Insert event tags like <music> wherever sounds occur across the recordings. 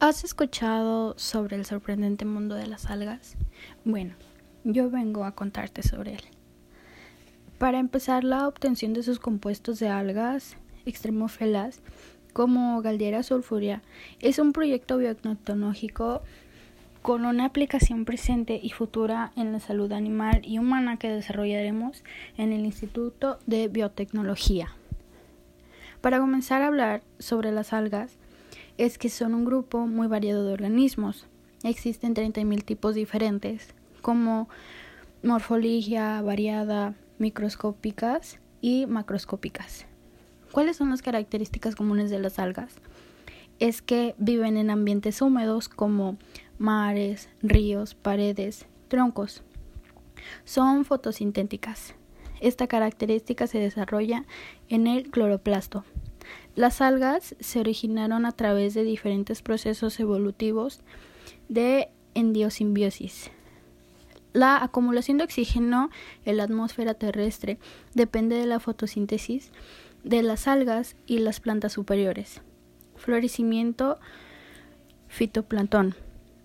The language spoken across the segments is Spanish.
¿Has escuchado sobre el sorprendente mundo de las algas? Bueno, yo vengo a contarte sobre él. Para empezar, la obtención de sus compuestos de algas extremófilas como Galdera sulfurea es un proyecto biotecnológico con una aplicación presente y futura en la salud animal y humana que desarrollaremos en el Instituto de Biotecnología. Para comenzar a hablar sobre las algas, es que son un grupo muy variado de organismos. Existen 30.000 tipos diferentes, como morfología variada, microscópicas y macroscópicas. ¿Cuáles son las características comunes de las algas? Es que viven en ambientes húmedos como mares, ríos, paredes, troncos. Son fotosintéticas. Esta característica se desarrolla en el cloroplasto. Las algas se originaron a través de diferentes procesos evolutivos de endiosimbiosis. La acumulación de oxígeno en la atmósfera terrestre depende de la fotosíntesis de las algas y las plantas superiores. Florecimiento fitoplancton.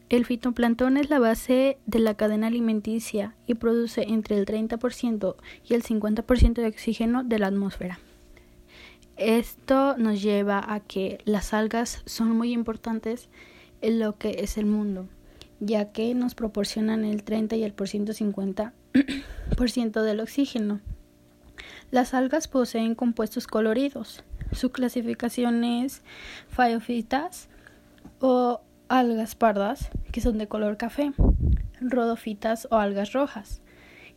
El fitoplancton es la base de la cadena alimenticia y produce entre el 30% y el 50% de oxígeno de la atmósfera. Esto nos lleva a que las algas son muy importantes en lo que es el mundo, ya que nos proporcionan el 30 y el por ciento 50% <coughs> del oxígeno. Las algas poseen compuestos coloridos. Su clasificación es faiofitas o algas pardas, que son de color café, rodofitas o algas rojas,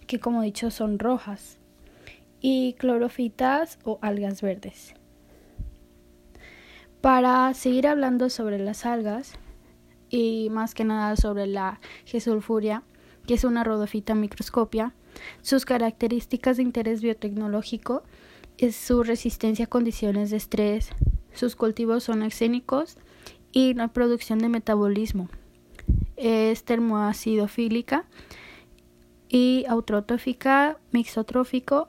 que como dicho son rojas, y clorofitas o algas verdes. Para seguir hablando sobre las algas y más que nada sobre la gesulfuria, que es una rodofita microscopia, sus características de interés biotecnológico es su resistencia a condiciones de estrés, sus cultivos son exénicos y la producción de metabolismo. Es termoacidofílica y autotrófica, mixotrófico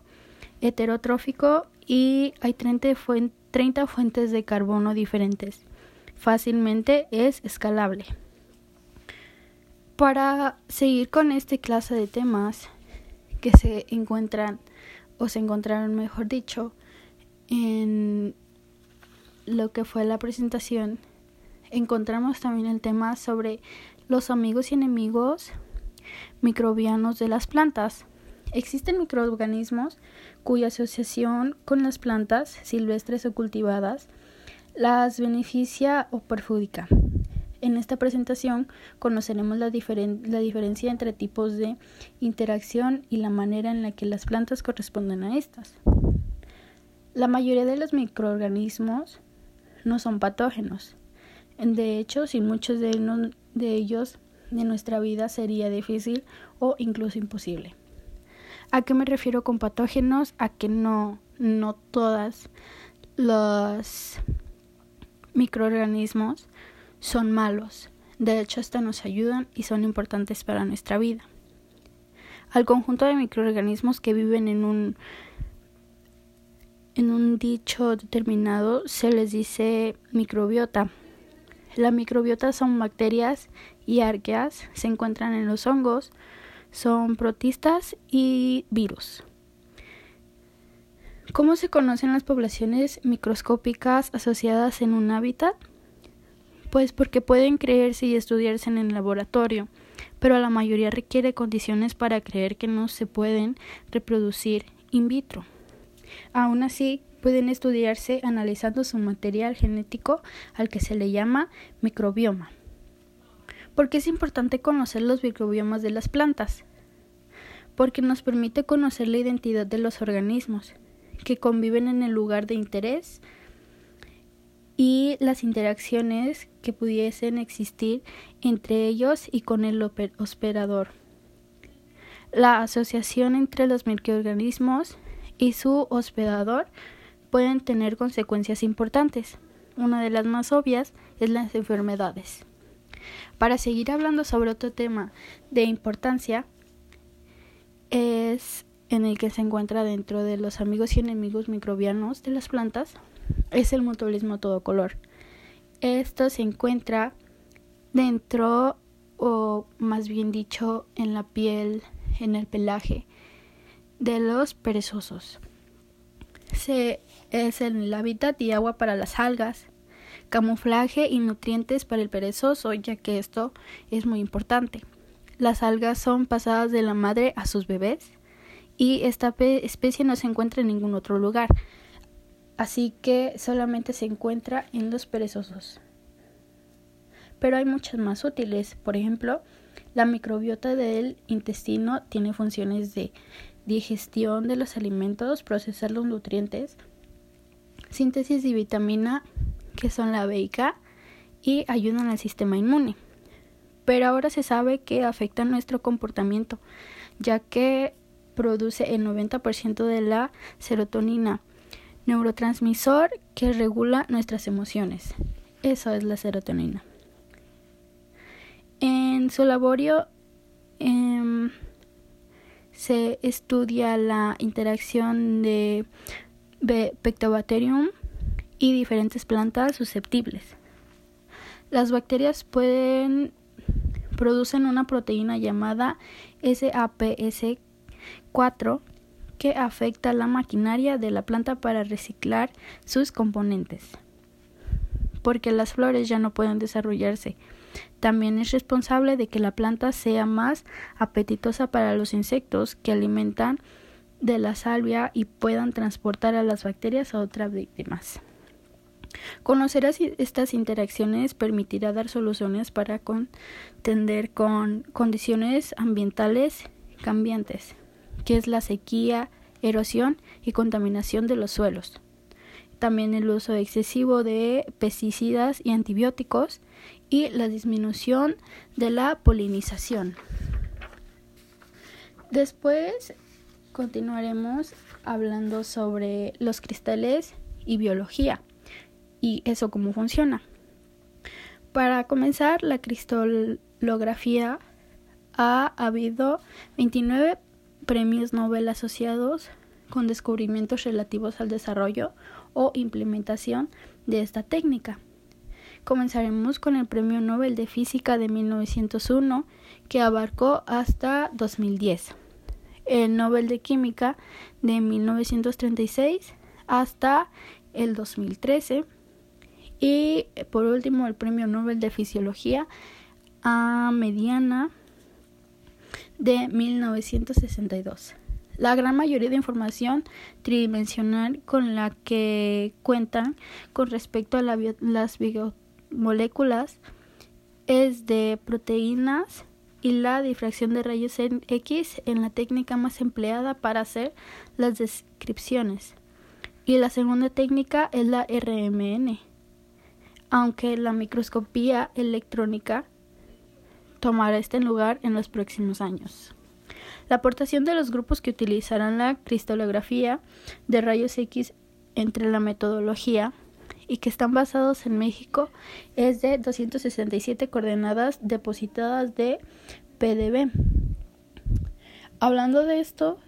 heterotrófico y hay 30, 30 fuentes de carbono diferentes. Fácilmente es escalable. Para seguir con esta clase de temas que se encuentran o se encontraron, mejor dicho, en lo que fue la presentación, encontramos también el tema sobre los amigos y enemigos microbianos de las plantas. Existen microorganismos cuya asociación con las plantas silvestres o cultivadas las beneficia o perjudica. En esta presentación conoceremos la, la, diferencia entre tipos de interacción y la manera en la que las plantas corresponden a estas. La mayoría de los microorganismos no son patógenos. De hecho, sin muchos de, de ellos de nuestra vida sería difícil o incluso imposible. ¿A qué me refiero con patógenos? A que no, no todas los microorganismos son malos. De hecho, hasta nos ayudan y son importantes para nuestra vida. Al conjunto de microorganismos que viven en un en un dicho determinado se les dice microbiota. La microbiota son bacterias y arqueas, se encuentran en los hongos, son protistas y virus. ¿Cómo se conocen las poblaciones microscópicas asociadas en un hábitat? Pues porque pueden creerse y estudiarse en el laboratorio, pero la mayoría requiere condiciones para creer que no se pueden reproducir in vitro. Aún así, pueden estudiarse analizando su material genético al que se le llama microbioma. ¿Por qué es importante conocer los microbiomas de las plantas? Porque nos permite conocer la identidad de los organismos que conviven en el lugar de interés y las interacciones que pudiesen existir entre ellos y con el hospedador. La asociación entre los microorganismos y su hospedador pueden tener consecuencias importantes. Una de las más obvias es las enfermedades. Para seguir hablando sobre otro tema de importancia, es en el que se encuentra dentro de los amigos y enemigos microbianos de las plantas, es el mutualismo todo color. Esto se encuentra dentro o más bien dicho en la piel, en el pelaje de los perezosos. Se, es el hábitat y agua para las algas, camuflaje y nutrientes para el perezoso, ya que esto es muy importante. Las algas son pasadas de la madre a sus bebés y esta especie no se encuentra en ningún otro lugar, así que solamente se encuentra en los perezosos. Pero hay muchas más útiles, por ejemplo, la microbiota del intestino tiene funciones de digestión de los alimentos, procesar los nutrientes, síntesis de vitamina que son la B y K y ayudan al sistema inmune. Pero ahora se sabe que afecta nuestro comportamiento, ya que produce el 90% de la serotonina, neurotransmisor que regula nuestras emociones. Eso es la serotonina. En su laborio em, se estudia la interacción de Pectobacterium y diferentes plantas susceptibles. Las bacterias pueden producen una proteína llamada SAPS4 que afecta la maquinaria de la planta para reciclar sus componentes, porque las flores ya no pueden desarrollarse. También es responsable de que la planta sea más apetitosa para los insectos que alimentan de la salvia y puedan transportar a las bacterias a otras víctimas. Conocer estas interacciones permitirá dar soluciones para contender con condiciones ambientales cambiantes, que es la sequía, erosión y contaminación de los suelos. También el uso excesivo de pesticidas y antibióticos y la disminución de la polinización. Después continuaremos hablando sobre los cristales y biología y eso cómo funciona. Para comenzar, la cristalografía ha habido 29 premios Nobel asociados con descubrimientos relativos al desarrollo o implementación de esta técnica. Comenzaremos con el Premio Nobel de Física de 1901 que abarcó hasta 2010, el Nobel de Química de 1936 hasta el 2013 y por último el Premio Nobel de Fisiología a mediana de 1962. La gran mayoría de información tridimensional con la que cuentan con respecto a las biomoléculas es de proteínas y la difracción de rayos X en la técnica más empleada para hacer las descripciones. Y la segunda técnica es la RMN, aunque la microscopía electrónica tomará este lugar en los próximos años. La aportación de los grupos que utilizarán la cristalografía de rayos X entre la metodología y que están basados en México es de 267 coordenadas depositadas de PDB. Hablando de esto,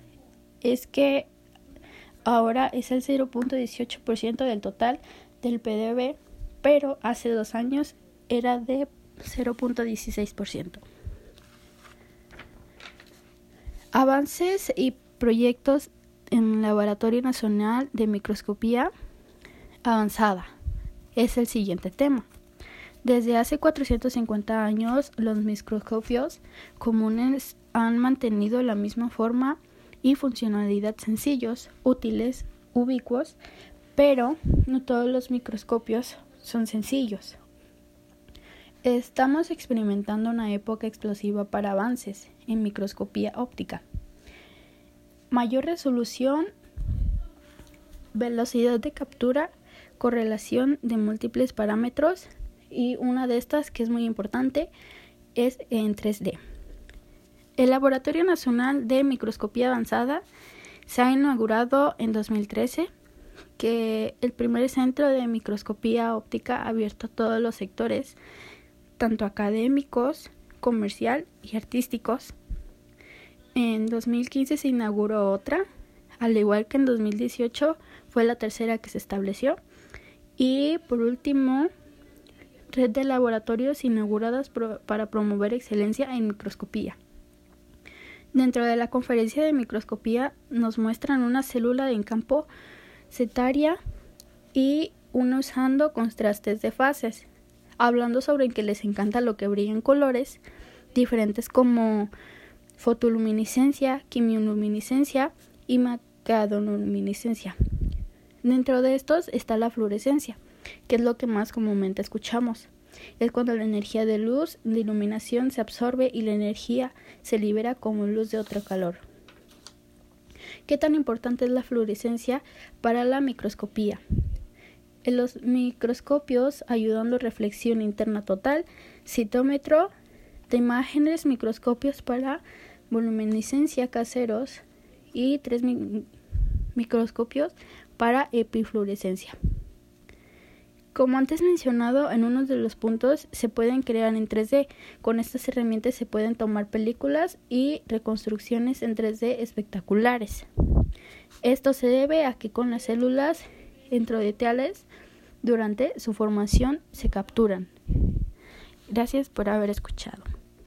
es que ahora es el 0.18% del total del PDB pero hace dos años era de 0.16%. Avances y proyectos en Laboratorio Nacional de Microscopía Avanzada es el siguiente tema. Desde hace 450 años, los microscopios comunes han mantenido la misma forma y funcionalidad sencillos, útiles, ubicuos, pero no todos los microscopios son sencillos. Estamos experimentando una época explosiva para avances en microscopía óptica. Mayor resolución, velocidad de captura, correlación de múltiples parámetros y una de estas que es muy importante es en 3D. El Laboratorio Nacional de Microscopía Avanzada se ha inaugurado en 2013 que el primer centro de microscopía óptica abierto a todos los sectores, tanto académicos, comercial y artísticos. En 2015 se inauguró otra, al igual que en 2018 fue la tercera que se estableció. Y por último, red de laboratorios inauguradas para promover excelencia en microscopía. Dentro de la conferencia de microscopía nos muestran una célula en campo setaria y uno usando contrastes de fases, hablando sobre que les encanta lo que brilla en colores diferentes como fotoluminiscencia, quimioluminiscencia y macadoluminiscencia. Dentro de estos está la fluorescencia, que es lo que más comúnmente escuchamos. Es cuando la energía de luz de iluminación se absorbe y la energía se libera como luz de otro calor. ¿Qué tan importante es la fluorescencia para la microscopía? En los microscopios ayudando reflexión interna total, citómetro de imágenes, microscopios para voluminiscencia caseros y tres microscopios para epifluorescencia. Como antes mencionado, en uno de los puntos se pueden crear en 3D. Con estas herramientas se pueden tomar películas y reconstrucciones en 3D espectaculares. Esto se debe a que con las células endoteales durante su formación se capturan. Gracias por haber escuchado.